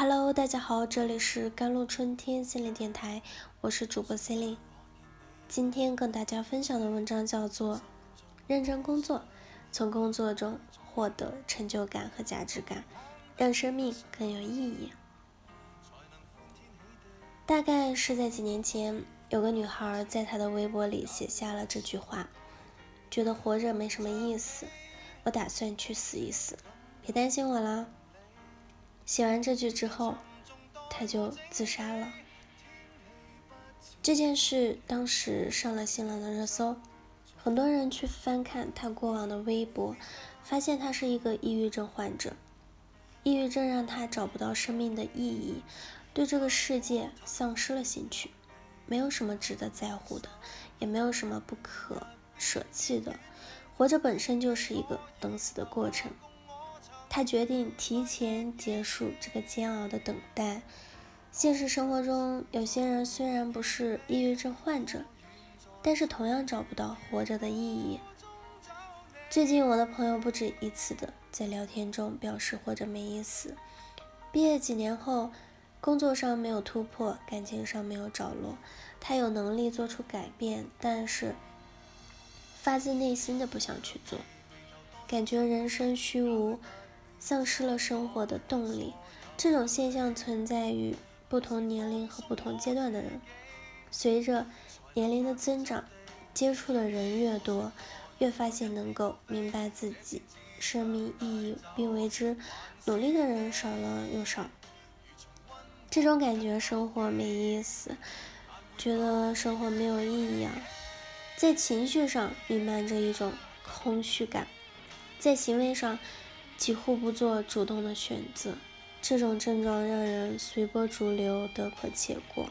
Hello，大家好，这里是甘露春天心灵电台，我是主播 c e l i n e 今天跟大家分享的文章叫做《认真工作，从工作中获得成就感和价值感，让生命更有意义》。大概是在几年前，有个女孩在她的微博里写下了这句话：“觉得活着没什么意思，我打算去死一死，别担心我啦。”写完这句之后，他就自杀了。这件事当时上了新浪的热搜，很多人去翻看他过往的微博，发现他是一个抑郁症患者。抑郁症让他找不到生命的意义，对这个世界丧失了兴趣，没有什么值得在乎的，也没有什么不可舍弃的。活着本身就是一个等死的过程。他决定提前结束这个煎熬的等待。现实生活中，有些人虽然不是抑郁症患者，但是同样找不到活着的意义。最近，我的朋友不止一次的在聊天中表示活着没意思。毕业几年后，工作上没有突破，感情上没有着落。他有能力做出改变，但是发自内心的不想去做，感觉人生虚无。丧失了生活的动力，这种现象存在于不同年龄和不同阶段的人。随着年龄的增长，接触的人越多，越发现能够明白自己生命意义并为之努力的人少了又少。这种感觉，生活没意思，觉得生活没有意义啊，在情绪上弥漫着一种空虚感，在行为上。几乎不做主动的选择，这种症状让人随波逐流，得过且过，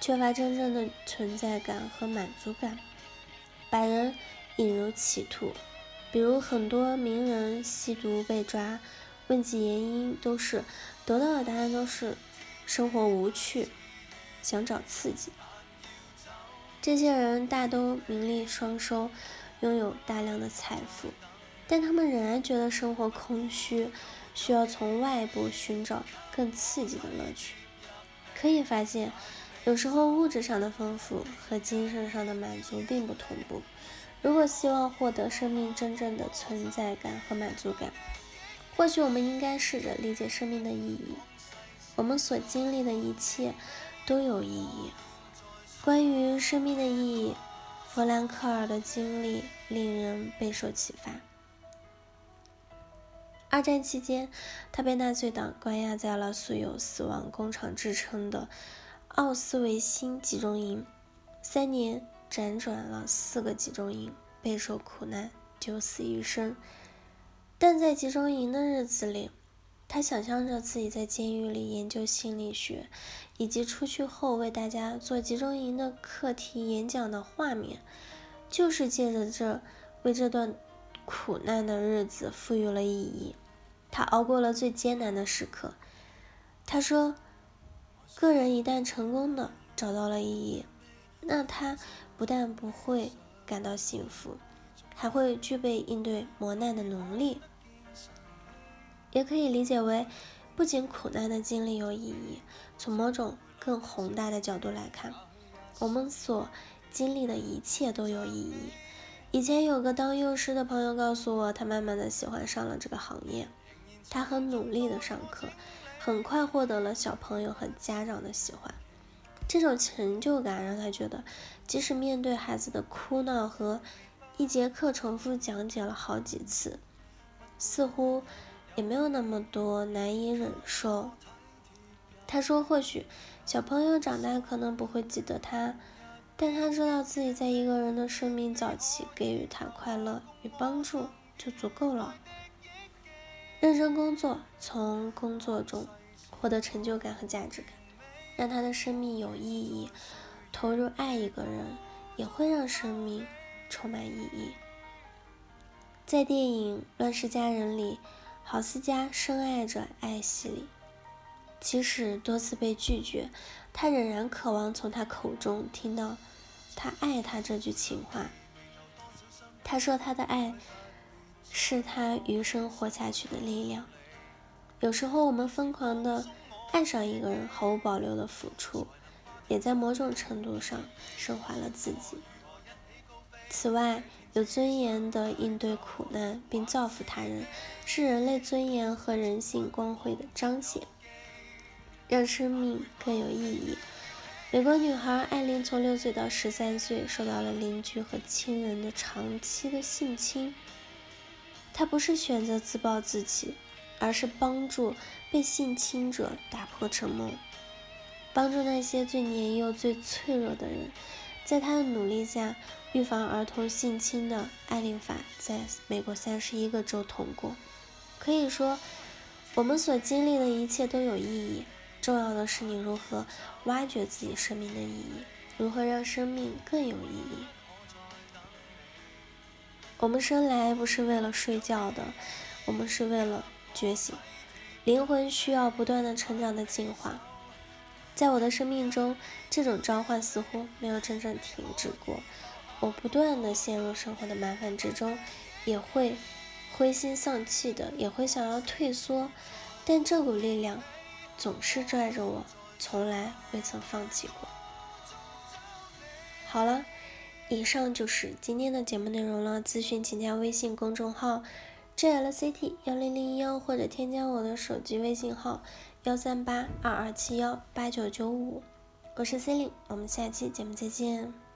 缺乏真正的存在感和满足感，把人引入歧途。比如很多名人吸毒被抓，问及原因，都是得到的答案都是生活无趣，想找刺激。这些人大都名利双收，拥有大量的财富。但他们仍然觉得生活空虚，需要从外部寻找更刺激的乐趣。可以发现，有时候物质上的丰富和精神上的满足并不同步。如果希望获得生命真正的存在感和满足感，或许我们应该试着理解生命的意义。我们所经历的一切都有意义。关于生命的意义，弗兰克尔的经历令人备受启发。二战期间，他被纳粹党关押在了素有“死亡工厂”之称的奥斯维辛集中营，三年辗转了四个集中营，备受苦难，九死一生。但在集中营的日子里，他想象着自己在监狱里研究心理学，以及出去后为大家做集中营的课题演讲的画面，就是借着这为这段。苦难的日子赋予了意义，他熬过了最艰难的时刻。他说：“个人一旦成功的找到了意义，那他不但不会感到幸福，还会具备应对磨难的能力。也可以理解为，不仅苦难的经历有意义，从某种更宏大的角度来看，我们所经历的一切都有意义。”以前有个当幼师的朋友告诉我，他慢慢的喜欢上了这个行业。他很努力的上课，很快获得了小朋友和家长的喜欢。这种成就感让他觉得，即使面对孩子的哭闹和一节课重复讲解了好几次，似乎也没有那么多难以忍受。他说，或许小朋友长大可能不会记得他。但他知道自己在一个人的生命早期给予他快乐与帮助就足够了。认真工作，从工作中获得成就感和价值感，让他的生命有意义。投入爱一个人，也会让生命充满意义。在电影《乱世佳人》里，郝思嘉深爱着艾希里。即使多次被拒绝，他仍然渴望从他口中听到“他爱他”这句情话。他说：“他的爱是他余生活下去的力量。”有时候，我们疯狂的爱上一个人毫无保留的付出，也在某种程度上升华了自己。此外，有尊严的应对苦难并造福他人，是人类尊严和人性光辉的彰显，让生命更有意义。美国女孩艾琳从六岁到十三岁，受到了邻居和亲人的长期的性侵。她不是选择自暴自弃，而是帮助被性侵者打破沉默，帮助那些最年幼、最脆弱的人。在她的努力下，预防儿童性侵的艾琳法在美国三十一个州通过。可以说，我们所经历的一切都有意义。重要的是你如何挖掘自己生命的意义，如何让生命更有意义。我们生来不是为了睡觉的，我们是为了觉醒。灵魂需要不断的成长的进化。在我的生命中，这种召唤似乎没有真正停止过。我不断的陷入生活的麻烦之中，也会灰心丧气的，也会想要退缩，但这股力量总是拽着我，从来未曾放弃过。好了，以上就是今天的节目内容了。咨询请加微信公众号 jlct 幺零零幺，或者添加我的手机微信号幺三八二二七幺八九九五。我是 c e l i n e 我们下期节目再见。